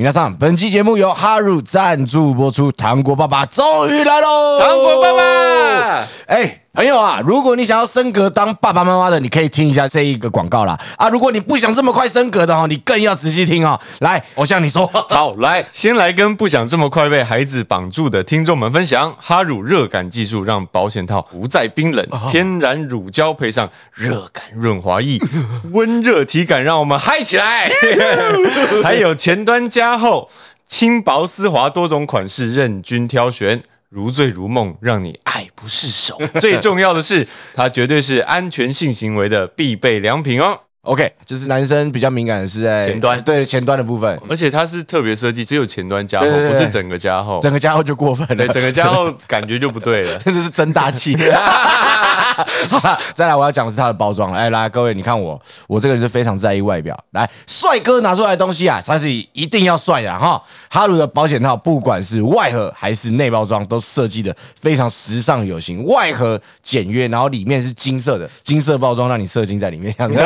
皆さん，本期节目由哈鲁赞助播出，糖果爸爸终于来喽！糖果爸爸，哎，朋友啊，如果你想要升格当爸爸妈妈的，你可以听一下这一个广告啦。啊，如果你不想这么快升格的哦，你更要仔细听哦。来，我向你说，好，来，先来跟不想这么快被孩子绑住的听众们分享，哈乳热感技术让保险套不再冰冷，天然乳胶配上热感润滑液，温热体感让我们嗨起来。还有前端加厚，轻薄丝滑，多种款式任君挑选。如醉如梦，让你爱不释手。最重要的是，它绝对是安全性行为的必备良品哦。OK，就是男生比较敏感的是在前端对前端的部分，而且它是特别设计，只有前端加厚，对对对不是整个加厚。整个加厚就过分了，对，整个加厚 感觉就不对了。真的是真大气。好了，再来我要讲的是它的包装了。哎，来各位，你看我，我这个人是非常在意外表。来，帅哥拿出来的东西啊，它是一定要帅的哈。哈鲁的保险套，不管是外盒还是内包装，都设计的非常时尚有型。外盒简约，然后里面是金色的，金色包装让你射精在里面，这样子。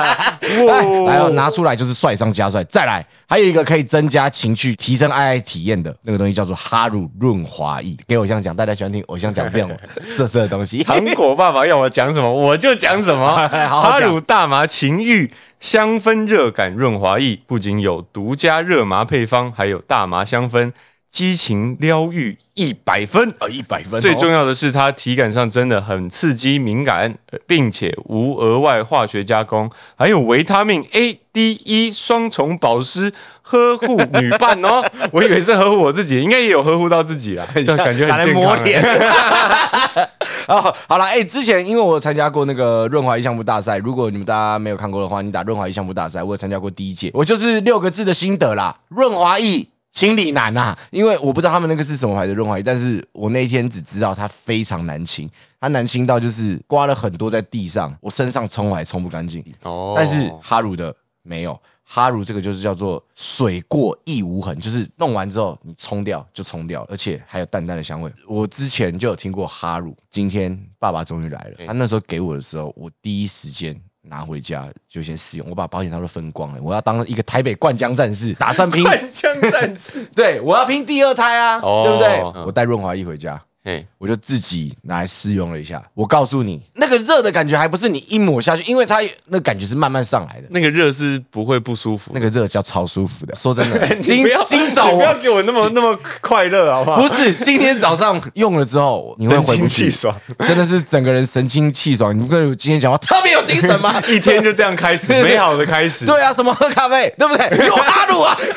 来，然后拿出来就是帅上加帅。再来，还有一个可以增加情趣、提升爱爱体验的那个东西，叫做哈乳润滑液。给偶像讲，大家喜欢听偶像讲这样 色色的东西。糖果爸爸要我讲什么，我就讲什么。好好哈乳大麻情欲香氛热感润滑液，不仅有独家热麻配方，还有大麻香氛，激情疗愈一百分。啊，一百分哦。最重要的是，它体感上真的很刺激敏感，呃并且无额外化学加工，还有维他命 A、D、E 双重保湿，呵护女伴哦。我以为是呵护我自己，应该也有呵护到自己啦，这感觉很健康。抹脸。哦，好了，哎、之前因为我有参加过那个润滑液项目大赛，如果你们大家没有看过的话，你打润滑液项目大赛，我有参加过第一届，我就是六个字的心得啦，润滑液。清理难呐、因为我不知道他们那个是什么牌的润滑液，但是我那天只知道它非常难清，它难清到就是刮了很多在地上，我身上冲我还冲不干净。哦但是哈乳的没有，哈乳这个就是叫做水过亦无痕，就是弄完之后你冲掉就冲掉，而且还有淡淡的香味。我之前就有听过哈乳，今天爸爸终于来了，他那时候给我的时候，我第一时间。拿回家就先试用，我把保险套都分光了。我要当一个台北灌浆战士，打算拼，灌浆战士，对我要拼第二胎啊，哦对不对嗯？我带润滑液回家，嘿，我就自己拿来试用了一下。我告诉你，那个热的感觉还不是你一抹下去，因为它那感觉是慢慢上来的。那个热是不会不舒服的。那个热叫超舒服的。说真的，今今早你不要我给我那么那么快乐好不好？不是今天早上用了之后，你会回不神清去气爽，真的是整个人神清气爽。你跟我今天讲话特别有精神吗？一天就这样开始，美好的开始。对啊，什么喝咖啡，对不对？有阿鲁啊！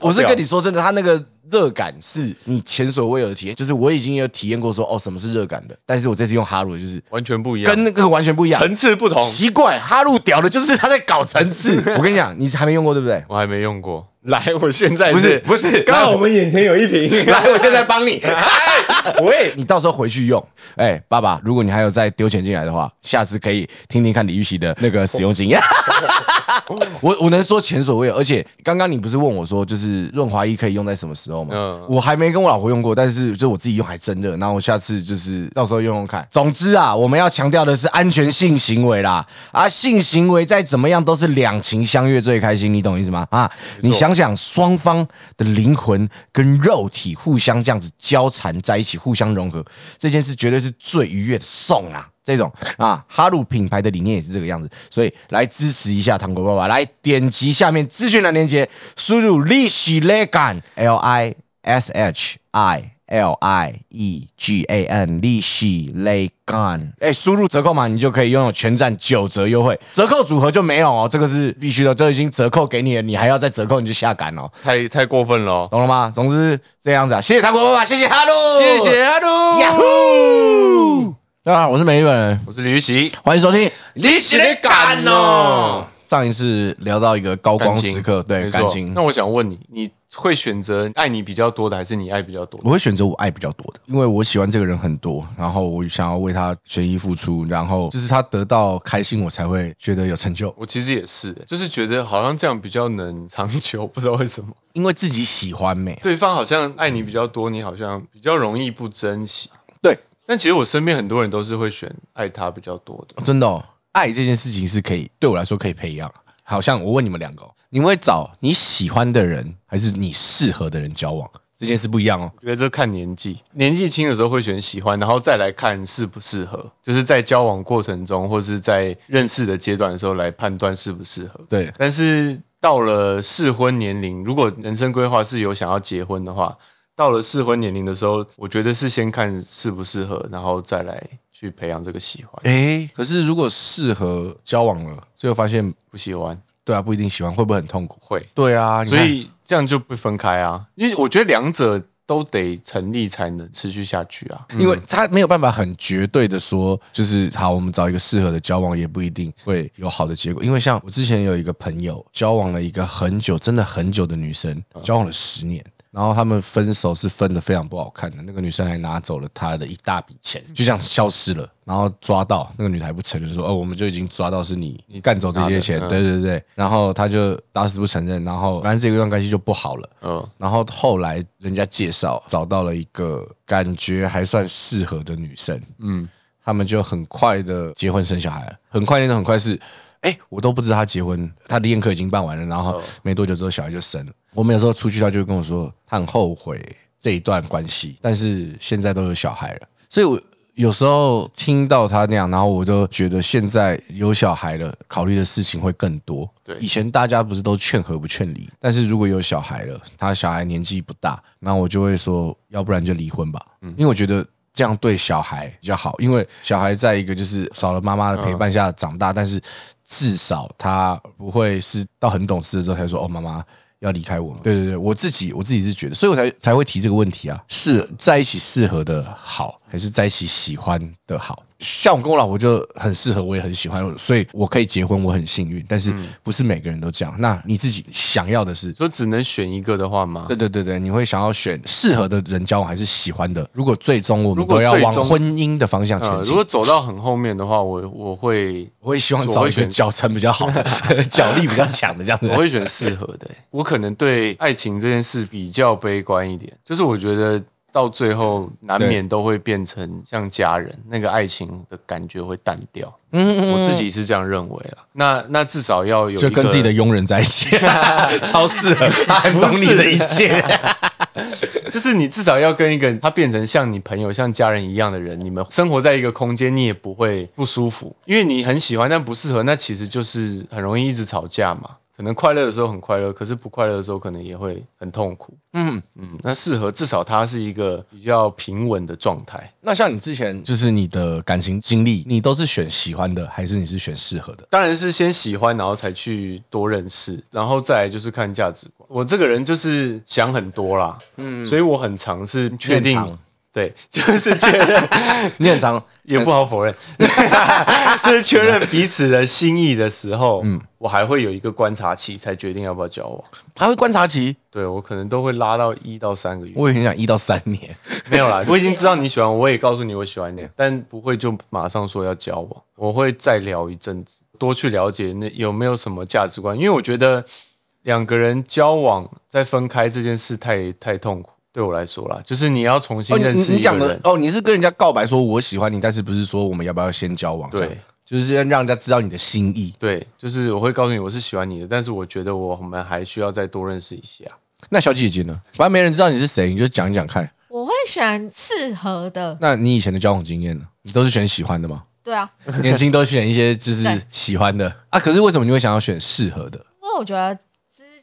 我是跟你说真的，他那个热感是你前所未有的体验，就是我已经有体验过说哦什么是热感的，但是我这次用哈鲁就是完全不一样，跟那个完全不一样，层次不同。奇怪，哈鲁屌的就是他在搞层次。我跟你讲，你还没用过对不对？我还没用过，来，我现在不是不是刚好我们眼前有一瓶，来，我现在帮你。喂，你到时候回去用。哎、爸爸，如果你还有再丢钱进来的话，下次可以听听看李玉玺的那个使用经验。我我能说前所未有，而且刚刚你不是问我说，就是润滑液可以用在什么时候我还没跟我老婆用过，但是就我自己用还真热。然后我下次就是到时候用用看。总之啊，我们要强调的是安全性行为啦。啊，性行为再怎么样都是两情相悦最开心，你懂意思吗？啊，你想想双方的灵魂跟肉体互相这样子交缠在一起，互相融合，这件事绝对是最愉悦的送啊！这种啊，哈鲁品牌的理念也是这个样子，所以来支持一下糖果爸爸，来点击下面资讯栏链接，输入利息 legan L I S H I L I E G A N 利息 legan，哎，输入折扣码你就可以拥有全站九折优惠，折扣组合就没有哦，这个是必须的，这已经折扣给你了，你还要再折扣你就下杆哦。太太过分了哦，懂了吗？总之这样子啊，谢谢糖果爸爸，谢谢哈鲁，谢谢哈鲁，呀呼！大家好，我是美日本，我是吕喜，欢迎收听《你是在干哦。上一次聊到一个高光时刻，对没错感情那，我想问你，你会选择爱你比较多的，还是你爱比较多的？我会选择我爱比较多的，因为我喜欢这个人很多，然后我想要为他全意付出，然后就是他得到开心，我才会觉得有成就。我其实也是，就是觉得好像这样比较能长久，不知道为什么。因为自己喜欢美，对方好像爱你比较多，你好像比较容易不珍惜。对，但其实我身边很多人都是会选爱他比较多的。真的、哦，爱这件事情是可以对我来说可以培养。好像我问你们两个、哦，你会找你喜欢的人，还是你适合的人交往？这件事不一样哦。我觉得这看年纪，年纪轻的时候会选喜欢，然后再来看适不适合，就是在交往过程中或是在认识的阶段的时候来判断适不适合。对，但是到了适婚年龄，如果人生规划是有想要结婚的话，到了适婚年龄的时候，我觉得是先看适不适合，然后再来去培养这个喜欢。哎，可是如果适合交往了，最后发现不喜欢，对啊，不一定喜欢，会不会很痛苦？会，对啊，所以这样就不分开啊。因为我觉得两者都得成立才能持续下去啊。因为他没有办法很绝对的说，就是好，我们找一个适合的交往，也不一定会有好的结果。因为像我之前有一个朋友交往了一个很久，真的很久的女生，交往了十年。然后他们分手是分的非常不好看的，那个女生还拿走了他的一大笔钱，就这样消失了。然后抓到那个女的还不承认，说：“哦，我们就已经抓到是你，你干走这些钱。”对对对。然后他就打死不承认，然后反正这一段关系就不好了。嗯，然后后来人家介绍找到了一个感觉还算适合的女生，嗯，他们就很快的结婚生小孩了，很快那种很快是，哎，我都不知道他结婚，他的宴客已经办完了，然后没多久之后小孩就生了。我们有时候出去，他就会跟我说，他很后悔这一段关系，但是现在都有小孩了，所以我有时候听到他那样，然后我就觉得现在有小孩了，考虑的事情会更多。对以前大家不是都劝和不劝离，但是如果有小孩了，他小孩年纪不大，那我就会说，要不然就离婚吧，因为我觉得。这样对小孩比较好，因为小孩在一个就是少了妈妈的陪伴下长大，但是至少他不会是到很懂事的时候才说哦，妈妈要离开我吗。对对对，我自己我自己是觉得，所以我才才会提这个问题啊，是在一起适合的好，还是在一起喜欢的好？像我跟我老婆就很适合，我也很喜欢，所以我可以结婚，我很幸运。但是不是每个人都这样。那你自己想要的是？说只能选一个的话吗？对对对对，你会想要选适合的人交往，还是喜欢的？如果最终我们如果都要往婚姻的方向前呃，进如，果走到很后面的话，我我会我会希望找一个脚程比较好的、脚力比较强的这样子我。会选适合的欸、我可能对爱情这件事比较悲观一点，就是我觉得到最后难免都会变成像家人，那个爱情的感觉会淡掉。嗯我自己是这样认为了。那那至少要有就跟自己的佣人在一起，超适合，他很懂你的一切。就是你至少要跟一个他变成像你朋友、像家人一样的人，你们生活在一个空间，你也不会不舒服，因为你很喜欢但不适合，那其实就是很容易一直吵架嘛。可能快乐的时候很快乐，可是不快乐的时候可能也会很痛苦。嗯嗯，那适合至少它是一个比较平稳的状态。那像你之前就是你的感情经历，你都是选喜欢的，还是你是选适合的？当然是先喜欢，然后才去多认识，然后再来就是看价值观。我这个人就是想很多啦，嗯，所以我很尝试确定对，就是确认，你很脏也不好否认，就是确认彼此的心意的时候，嗯，我还会有一个观察期，才决定要不要交往。还会观察期，对我可能都会拉到一到三个月，我也很想一到三年。没有啦，我已经知道你喜欢我，我也告诉你我喜欢你，但不会就马上说要交往，我会再聊一阵子，多去了解那有没有什么价值观，因为我觉得两个人交往再分开这件事太太痛苦，对我来说啦，就是你要重新哦，你认识你一个，讲的哦，你是跟人家告白说我喜欢你，但是不是说我们要不要先交往？对这样，就是要让人家知道你的心意。对，就是我会告诉你我是喜欢你的，但是我觉得我们还需要再多认识一下。那小姐姐呢？反正没人知道你是谁，你就讲一讲看。我会选适合的，那你以前的交往经验呢？你都是选喜欢的吗？对啊，年轻都选一些就是对喜欢的啊。可是为什么你会想要选适合的？因为我觉得之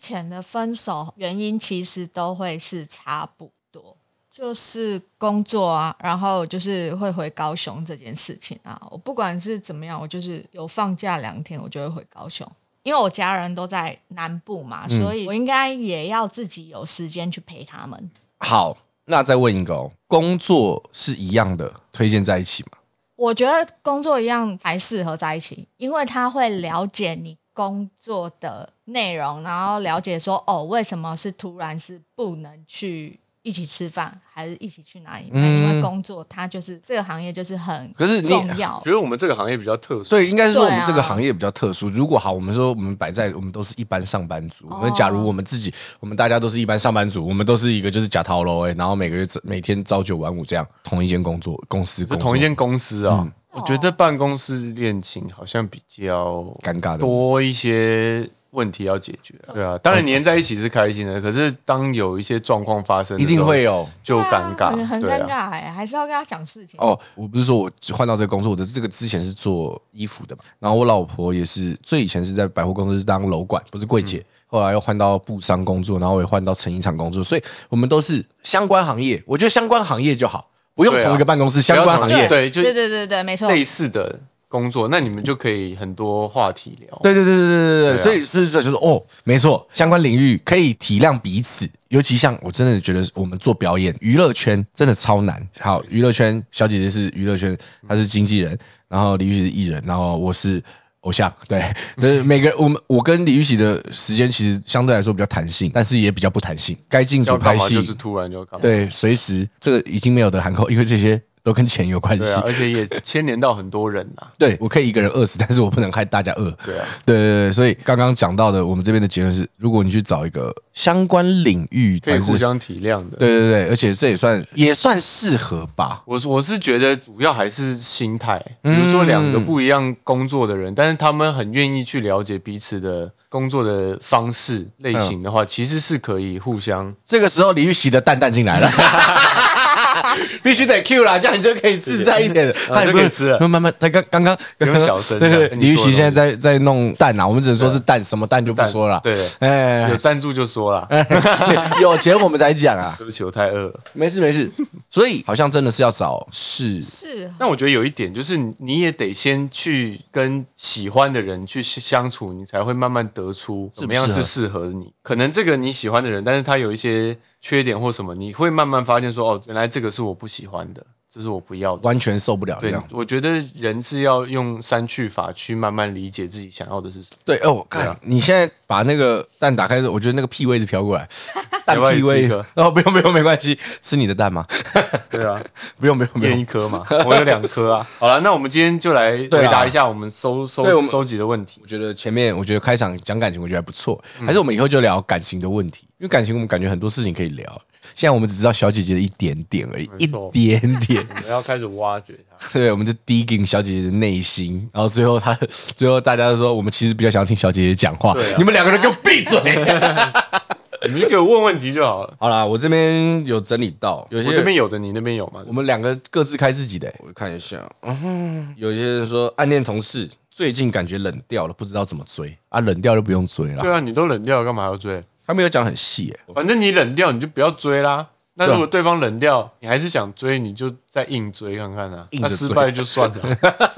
前的分手原因其实都会是差不多，就是工作啊，然后就是会回高雄这件事情啊。我不管是怎么样，我就是有放假两天，我就会回高雄，因为我家人都在南部嘛，所以我应该也要自己有时间去陪他们。好，那再问一个哦，工作是一样的，推荐在一起吗？我觉得工作一样还适合在一起，因为他会了解你工作的内容，然后了解说哦，为什么是突然是不能去一起吃饭，还是一起去哪里？那因为工作它就是这个行业就是很嗯可是你重要觉。得我们这个行业比较特殊，对，应该是说我们这个行业比较特殊。如果好，我们说我们摆在我们都是一般上班族，哦那、假如我们自己，我们大家都是一般上班族，我们都是一个就是假套楼哎，然后每个月每天朝九晚五这样，同一间工作公司是工作，同一间公司啊。嗯我觉得办公室恋情好像比较尴尬的多一些问题要解决。对啊，当然黏在一起是开心的，可是当有一些状况发生一，定会有。就尴尬，很。尴尬哎，还是要跟他讲事情。哦，我不是说我换到这个工作，我的这个之前是做衣服的嘛，然后我老婆也是最以前是在百货公司当楼管，不是柜姐，后来又换到布商工作，然后我也换到成衣厂工作，所以我们都是相关行业。我觉得相关行业就好，不用同一个办公室，相关行业。对就对对对对，没错。类似的工作，那你们就可以很多话题聊。对对对对对对对，所以是这就是哦，没错，相关领域可以体谅彼此，尤其像我真的觉得我们做表演娱乐圈真的超难。好，娱乐圈小姐姐是娱乐圈，她是经纪人，然后李玉是艺人，然后我是偶像，对，就是每个我们我跟李玉玺的时间其实相对来说比较弹性，但是也比较不弹性，该进组拍戏就是突然就。对，随时这个已经没有的喊扣，因为这些都跟钱有关系对。啊，而且也牵连到很多人呐。对我可以一个人饿死，但是我不能害大家饿。对啊，对对对，所以刚刚讲到的，我们这边的结论是，如果你去找一个相关领域，可以互相体谅的。对对对，而且这也算也算适合吧。我是我是觉得主要还是心态，比嗯如说两个不一样工作的人，但是他们很愿意去了解彼此的工作的方式类型的话，嗯其实是可以互相。这个时候李玉玺的蛋蛋进来了。必须得 Q 啦，这样你就可以自在一点了。他就可以吃了慢慢，他刚刚刚 不用小声 对对，李玉玺现在在在弄蛋啊，我们只能说是蛋，什么蛋就不但说了。对，哎有，赞助就说了。有钱我们才讲啊。对不起，我太饿了。没事没事，所以好像真的是要找是是但我觉得有一点就是，你也得先去跟喜欢的人去相处，你才会慢慢得出怎么样是适合你。可能这个你喜欢的人，但是他有一些缺点或什么，你会慢慢发现说，哦，原来这个是我不喜欢的，这是我不要的。完全受不了这对样。，我觉得人是要用删去法去慢慢理解自己想要的是什么。对哦，我看、你现在把那个蛋打开我觉得那个屁味子飘过来，蛋要不要屁味也吃一颗。哦，不用不用，没关系，吃你的蛋吗？对啊，不用不用不用。一颗嘛，我有两颗啊。好了，那我们今天就来回对啊答一下我们收收对我们收集的问题我。觉得前面我觉得开场讲感情，我觉得还不错，嗯还是我们以后就聊感情的问题，因为感情我们感觉很多事情可以聊。现在我们只知道小姐姐的一点点而已，一点点。我们要开始挖掘她。对，我们就 digging 小姐姐的内心，然后最后她，最后大家都说，我们其实比较想听小姐姐讲话。你们两个人给我闭嘴！你们就给我问问题就好了。好啦，我这边有整理到，有些我这边有的，你那边有吗？我们两个各自开自己的、我看一下，嗯，有些人说暗恋同事最近感觉冷掉了，不知道怎么追啊，冷掉就不用追了。对啊，你都冷掉了，干嘛还要追？他没有讲很细、欸，反正你冷掉，你就不要追啦。那如果对方冷掉，你还是想追，你就再硬追看看啊。硬着追那失败就算了。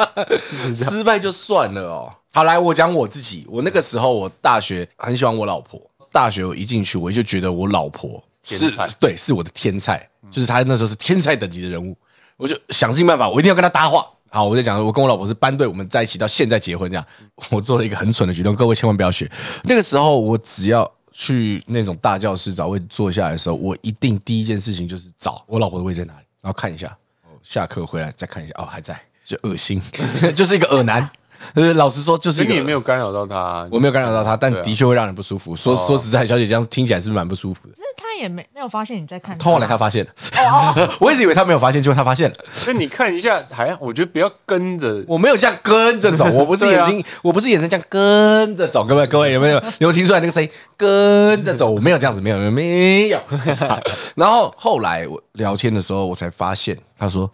失败就算了哦。好，来我讲我自己，我那个时候我大学很喜欢我老婆，大学我一进去我就觉得我老婆是天对，是我的天才，就是她那时候是天才等级的人物，我就想尽办法，我一定要跟她搭话。好，我就讲，我跟我老婆是班队，我们在一起到现在结婚这样。我做了一个很蠢的举动，各位千万不要学。那个时候我只要去那种大教室找位坐下来的时候，我一定第一件事情就是找我老婆的位置在哪里，然后看一下，下课回来再看一下，哦还在，就恶心，就是一个恶男。呃，老实说，就是你也没有干扰到他啊。我没有干扰到他，但的确会让人不舒服。说说实在，小姐这样听起来是不是蛮不舒服的？可是他也没没有发现你在看他。后来他发现了，我一直以为他没有发现，结果他发现了。那你看一下，还我觉得不要跟着。我没有这样跟着走，我不是眼睛，我不是眼神这样跟着走。各位各位有没有有没有听出来那个声音？跟着走，我没有这样子，没有没有没有。然后后来我聊天的时候，我才发现，他说。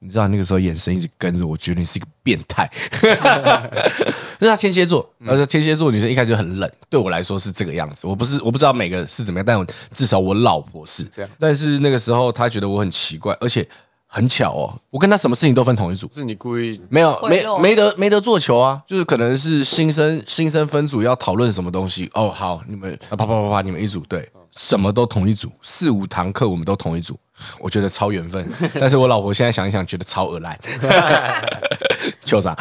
你知道那个时候眼神一直跟着我，觉得你是一个变态。那他天蝎座，而且天蝎座女生一开始就很冷，对我来说是这个样子。我不是我不知道每个是怎么样，但我至少我老婆是这样但是那个时候她觉得我很奇怪，而且很巧哦，我跟她什么事情都分同一组。是你故意没有，没没得没得做球啊，就是可能是新生新生分组要讨论什么东西哦，好，你们啊啪啪啪啪，你们一组对，什么都同一组，四五堂课我们都同一组，我觉得超缘分。但是我老婆现在想一想，觉得超恶烂，球啥？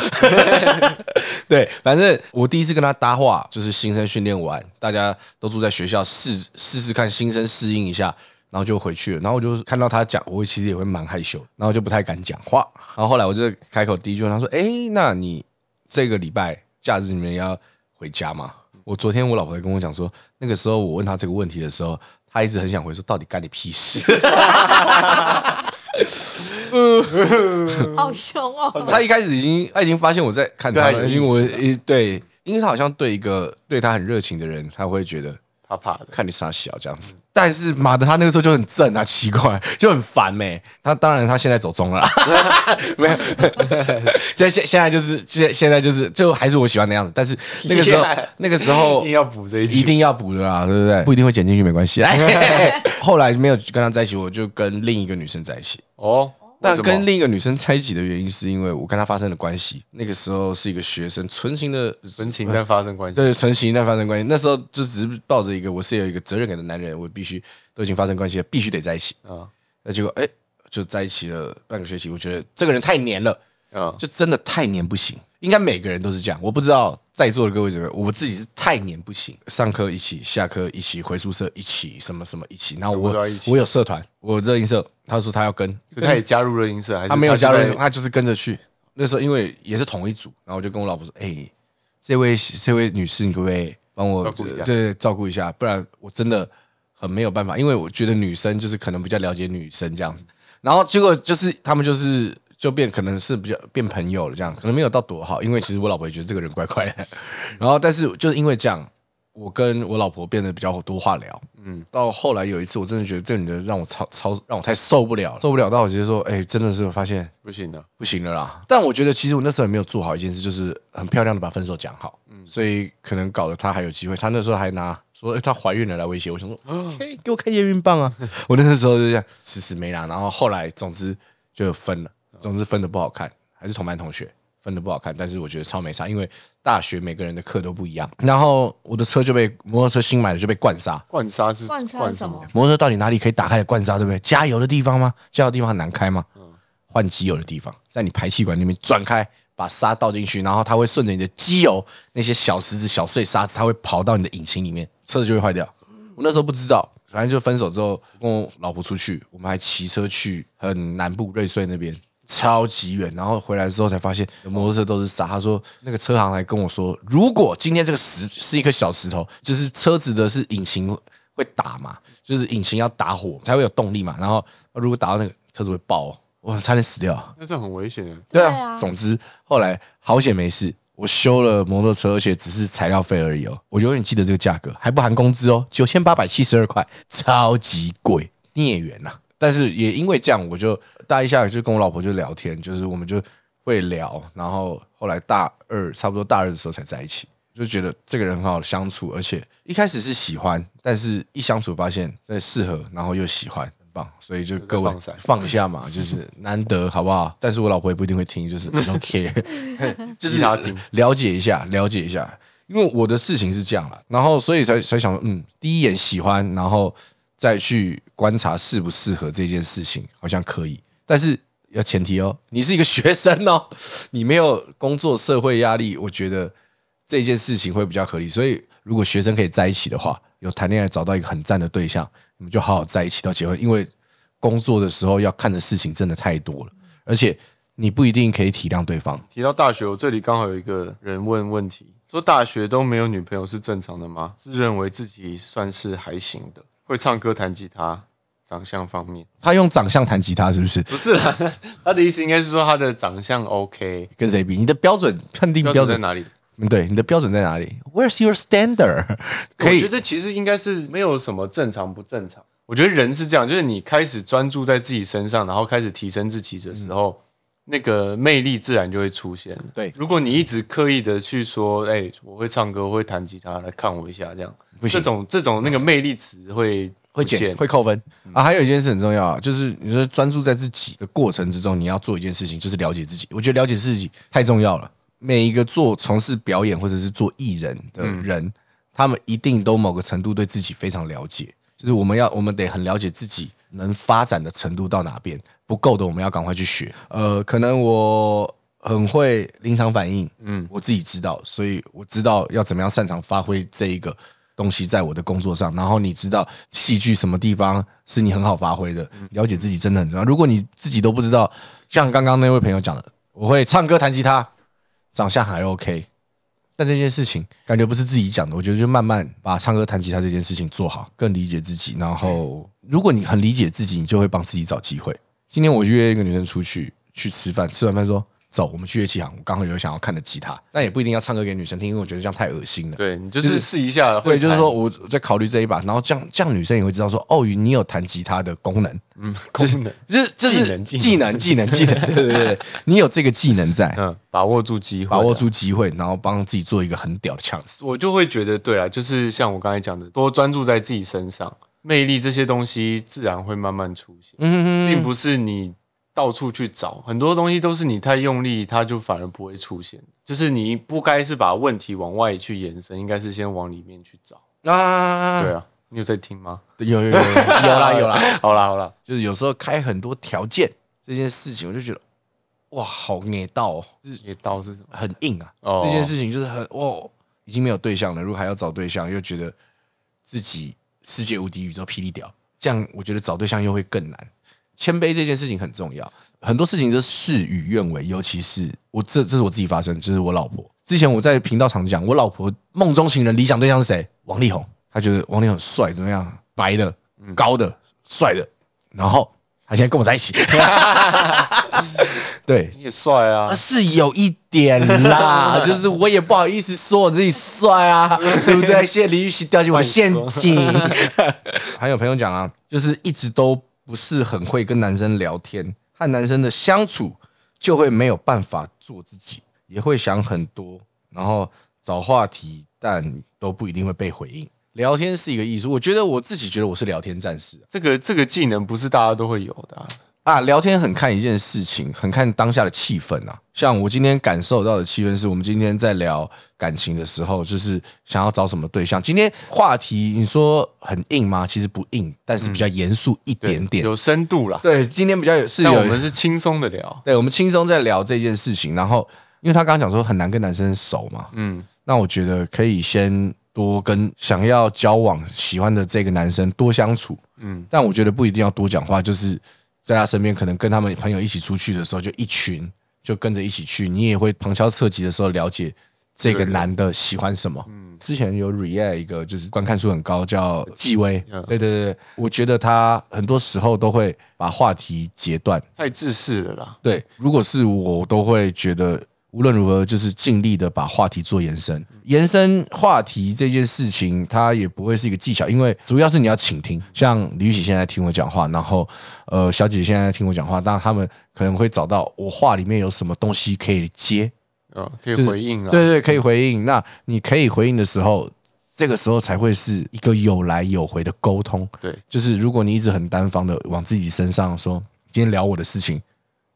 对，反正我第一次跟他搭话，就是新生训练完，大家都住在学校，试试试看新生适应一下，然后就回去了。然后我就看到他讲，我其实也会蛮害羞，然后就不太敢讲话。然后后来我就开口第一句问他说：“哎，那你这个礼拜假日你们要回家吗？”我昨天我老婆在跟我讲说，那个时候我问她这个问题的时候，她一直很想回说，到底干你屁事？好凶哦！她一开始已经她已经发现我在看她因为我意呃对，因为她好像对一个对她很热情的人，她会觉得怕怕的。看你傻小这样子。但是妈的，他那个时候就很正啊，奇怪，就很烦没、他当然他现在走中了啦，没有。现在现现在就是现现在就是就还是我喜欢的样子，但是那个时候 Yeah 那个时候一定要补这一句，一定要补的啦，对不对？不一定会剪进去，没关系。后来没有跟他在一起，我就跟另一个女生在一起。哦。但跟另一个女生在一起的原因，是因为我跟她发生了关系。那个时候是一个学生，纯情的纯情但发生关系，对，纯情但发生关系。那时候就只是抱着一个我是有一个责任感的男人，我必须都已经发生关系了，必须得在一起。啊那结果哎，就在一起了半个学期，我觉得这个人太黏了，啊，就真的太黏不行。应该每个人都是这样，我不知道在座的各位怎么样，我自己是太黏不行。上课一起，下课一起，回宿舍一起，什么什么一起。然后我我有社团，我有热音社，他说他要跟，所以他也加入了音社，还是他没有加入，他就是跟着去。那时候因为也是同一组，然后我就跟我老婆说：“哎、这位这位女士，你可不可以帮我照顾一下对照顾一下？不然我真的很没有办法，因为我觉得女生就是可能比较了解女生这样子。然后结果就是他们就是就变可能是比较变朋友了，这样可能没有到多好，因为其实我老婆也觉得这个人怪怪的。然后但是就是因为这样，我跟我老婆变得比较多话聊。嗯，到后来有一次，我真的觉得这个女的让我超超让我太受不了了，受不了到我直接说：“哎、真的是我发现不行了，不行了啦。但我觉得其实我那时候也没有做好一件事，就是很漂亮的把分手讲好，所以可能搞得她还有机会。她那时候还拿说、欸、她怀孕了来威胁我，想说 OK 给我看验孕棒啊！我那时候就这样迟迟没拿，然后后来总之就分了，总之分的不好看，还是同班同学。分的不好看，但是我觉得超没差，因为大学每个人的课都不一样。然后我的车就被摩托车新买的就被灌刹，灌沙是灌什么？？摩托车到底哪里可以打开的灌刹，对不对？加油的地方吗？加油的地方很难开吗？换机油的地方，在你排气管那边转开，把沙倒进去，然后它会顺着你的机油那些小石子、小碎沙子，它会跑到你的引擎里面，车子就会坏掉。我那时候不知道，反正就分手之后，跟我老婆出去，我们还骑车去很南部瑞穗那边。超级远，然后回来之后才发现摩托车都是沙。他说那个车行来跟我说，如果今天这个石是一颗小石头，就是车子的是引擎会打嘛，就是引擎要打火才会有动力嘛。然后如果打到那个车子会爆、哦，我差点死掉。那这很危险的。对啊，对啊总之后来好险没事，我修了摩托车，而且只是材料费而已哦。我永远记得这个价格，还不含工资哦，九千八百七十二块，超级贵，孽缘呐、但是也因为这样，我就大一下就跟我老婆就聊天，就是我们就会聊，然后后来大二差不多大二的时候才在一起。就觉得这个人很好相处，而且一开始是喜欢，但是一相处发现真的适合，然后又喜欢，很棒，所以就各位放一下嘛，就是难得好不好？但是我老婆也不一定会听，就是 don't care，就是逼她听了解一下，了解一下。因为我的事情是这样了，然后所以才才想说，嗯，第一眼喜欢，然后再去观察适不适合这件事情，好像可以，但是要前提哦，你是一个学生哦，你没有工作社会压力，我觉得这件事情会比较合理。所以如果学生可以在一起的话，有谈恋爱找到一个很赞的对象，你们就好好在一起到结婚，因为工作的时候要看的事情真的太多了，而且你不一定可以体谅对方。提到大学，我这里刚好有一个人问问题，说大学都没有女朋友是正常的吗？自认为自己算是还行的，会唱歌、弹吉他，长相方面他用长相弹吉他是不是？不是啦，他的意思应该是说他的长相 OK，跟谁比？你的标准判定标标准准在哪里？嗯对，你的标准在哪里？Where's your standard？我觉得其实应该是没有什么正常不正常。我觉得人是这样，就是你开始专注在自己身上，然后开始提升自己的时候，那个魅力自然就会出现。对如果你一直刻意的去说，哎、我会唱歌，我会弹吉他，来看我一下，这样，不行这种这种那个魅力值会会减会扣分啊。还有一件事很重要啊，就是你说专注在自己的过程之中，你要做一件事情，就是了解自己。我觉得了解自己太重要了。每一个做从事表演或者是做艺人的人，他们一定都某个程度对自己非常了解。就是我们要，我们得很了解自己能发展的程度到哪边，不够的我们要赶快去学。呃，可能我很会临场反应，嗯，我自己知道，所以我知道要怎么样擅长发挥这一个东西在我的工作上。然后你知道戏剧什么地方是你很好发挥的，了解自己真的很重要。如果你自己都不知道，像刚刚那位朋友讲的，我会唱歌弹吉他，长相还 OK，但这件事情感觉不是自己讲的，我觉得就慢慢把唱歌弹吉他这件事情做好，更理解自己。然后，如果你很理解自己，你就会帮自己找机会。今天我约一个女生出去去吃饭，吃完饭说：“走，我们去乐器行，我刚好有想要看的吉他，但也不一定要唱歌给女生听，因为我觉得这样太恶心了。对你就是试一下，对，会就是说我在考虑这一把，然后这样这样女生也会知道说，哦，你有弹吉他的功能，嗯 功能，就是就是技能技能技能技能，对对对对，你有这个技能在，嗯，把握住机会，把握。住机会，然后帮自己做一个很屌的 chance。我就会觉得，对啊，就是像我刚才讲的，多专注在自己身上，魅力这些东西自然会慢慢出现，嗯并不是你到处去找，很多东西都是你太用力，它就反而不会出现。就是你不该是把问题往外去延伸，应该是先往里面去找。啊，对啊，你有在听吗？有有有有有啦有啦，好啦好啦，就是有时候开很多条件这件事情，我就觉得哇，好捏到、哦，就是也刀是什么？很硬啊。哦这件事情就是很哦，已经没有对象了，如果还要找对象，又觉得自己世界无敌宇宙霹雳屌，这样我觉得找对象又会更难。谦卑这件事情很重要，很多事情都事与愿违，尤其是我这这是我自己发生，就是我老婆。之前我在频道常讲，我老婆梦中情人理想对象是谁？王力宏，她觉得王力宏很帅，怎么样？白的、高的、帅的，然后他现在跟我在一起。对，你也帅啊！是有一点啦，就是我也不好意思说我自己帅啊，对不对？谢谢李玉玺掉进我的陷阱。还有朋友讲啊，就是一直都不是很会跟男生聊天，和男生的相处就会没有办法做自己，也会想很多，然后找话题，但都不一定会被回应。聊天是一个艺术，我觉得我自己觉得我是聊天战士这个这个技能不是大家都会有的、啊，聊天很看一件事情，很看当下的气氛啊。像我今天感受到的气氛，是我们今天在聊感情的时候，就是想要找什么对象。今天话题你说很硬吗？其实不硬，但是比较严肃一对点点。有深度了。对，今天比较有是有我们是轻松的聊，对，我们轻松在聊这件事情。然后，因为他刚刚讲说很难跟男生熟嘛，嗯，那我觉得可以先多跟想要交往、喜欢的这个男生多相处。嗯，但我觉得不一定要多讲话，就是在他身边，可能跟他们朋友一起出去的时候，就一群就跟着一起去，你也会旁敲侧击的时候了解这个男的喜欢什么。嗯，之前有 react 一个就是观看数很高，叫纪薇。嗯对对对，我觉得他很多时候都会把话题截断。太自私了啦。对，如果是我，我都会觉得无论如何就是尽力的把话题做延伸。延伸话题这件事情，它也不会是一个技巧，因为主要是你要倾听。像李玉玺现在听我讲话，然后呃小姐姐现在听我讲话，那他们可能会找到我话里面有什么东西可以接，嗯，可以就是回应啊。对对，可以回应。那你可以回应的时候，这个时候才会是一个有来有回的沟通。对就是如果你一直很单方的往自己身上说，今天聊我的事情，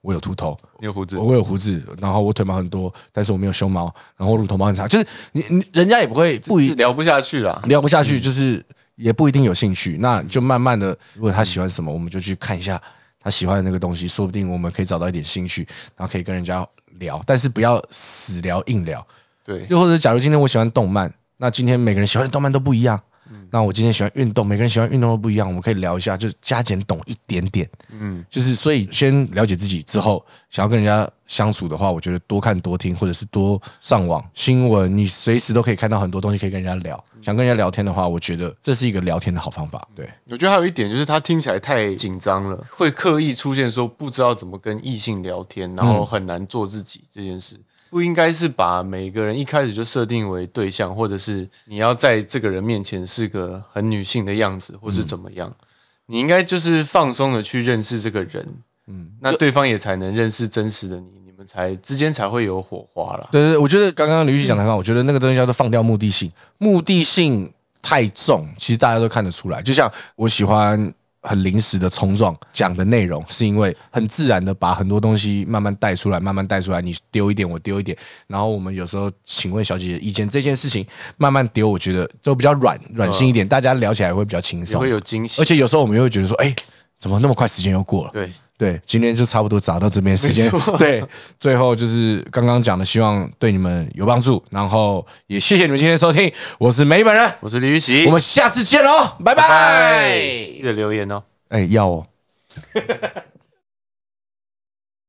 我有秃头，你有胡子，我有胡子，然后我腿毛很多，但是我没有胸毛，然后我乳头毛很长，就是你你人家也不会不一聊不下去啦。聊不下去，就是也不一定有兴趣，那就慢慢的，如果他喜欢什么，我们就去看一下他喜欢的那个东西，说不定我们可以找到一点兴趣，然后可以跟人家聊，但是不要死聊硬聊，对，又或者假如今天我喜欢动漫，那今天每个人喜欢的动漫都不一样。那我今天喜欢运动，每个人喜欢运动都不一样，我们可以聊一下，就是加减懂一点点。嗯，就是所以先了解自己之后，想要跟人家相处的话，我觉得多看多听，或者是多上网新闻，你随时都可以看到很多东西可以跟人家聊。想跟人家聊天的话，我觉得这是一个聊天的好方法。对，我觉得还有一点就是他听起来太紧张了，会刻意出现说不知道怎么跟异性聊天，然后很难做自己这件事。不应该是把每个人一开始就设定为对象，或者是你要在这个人面前是个很女性的样子，或是怎么样。你应该就是放松的去认识这个人，嗯，那对方也才能认识真实的你，你们才之间才会有火花了。对对对，我觉得刚刚刘旭讲的很好，我觉得那个东西叫做放掉目的性，目的性太重，其实大家都看得出来。就像我喜欢很临时的冲撞讲的内容，是因为很自然的把很多东西慢慢带出来，慢慢带出来，你丢一点，我丢一点，然后我们有时候请问小姐姐意见，这件事情慢慢丢，我觉得就比较软软性一点，大家聊起来会比较轻松。会，有惊喜。而，且有时候我们又会觉得说，哎，怎么那么快时间又过了？对，对，今天就差不多找到这边时间。对，最后就是刚刚讲的，希望对你们有帮助，然后也谢谢你们今天收听，我是美本人，我是李玉玺，我们下次见喽，拜拜。记得留言哦。哎，要哦。